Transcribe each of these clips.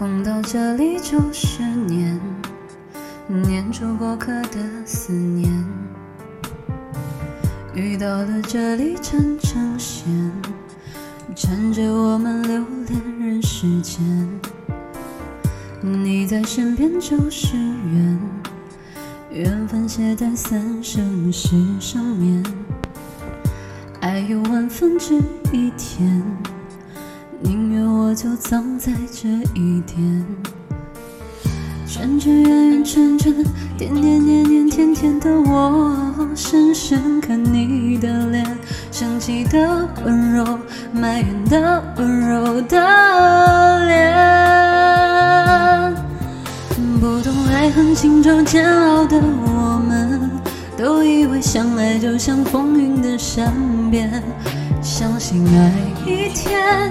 碰到这里就是念，念出过客的思念。遇到了这里真成线，缠着我们留恋人世间。你在身边就是缘，缘分写在三生石上面。爱有万分之一甜，宁愿我就葬在这一点。圈圈圆圆圈圈，点点点点甜甜的我，深深看你的脸，生气的温柔，埋怨的温柔的脸。不懂爱恨情愁煎熬的我们，都以为相爱就像风云的善变，相信爱一天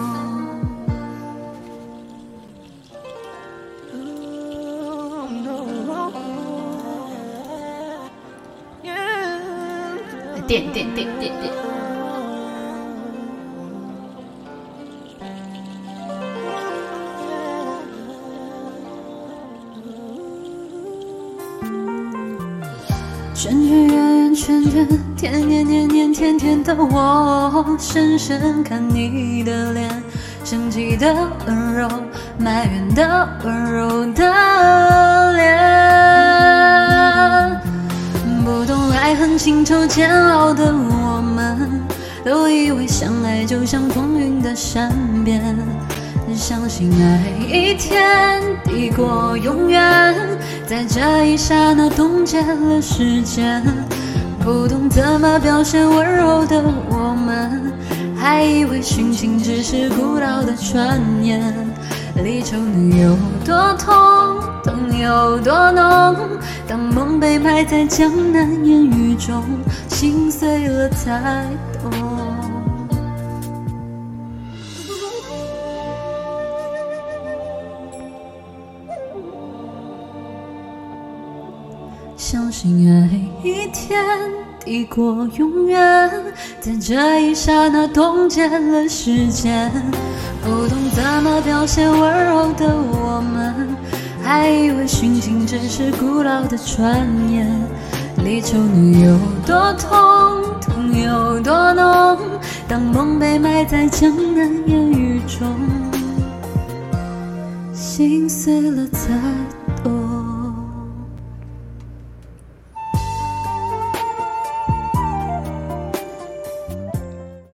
点点点点点。圈圈圆圆圈圈，甜甜甜甜甜甜的我，深深看你的脸，生气的温柔，埋怨的温柔的恨情愁煎熬的我们，都以为相爱就像风云的善变。相信爱一天抵过永远，在这一刹那冻结了时间。不懂怎么表现温柔的我们，还以为殉情只是古老的传言。离愁能有多痛，痛有多浓？被埋在江南烟雨中，心碎了才懂。相信爱一天抵过永远，在这一刹那冻结了时间。不懂怎么表现温柔的我们，还以为殉情只是古老的传言。离愁能有多痛，痛有多浓？当梦被埋在江南烟雨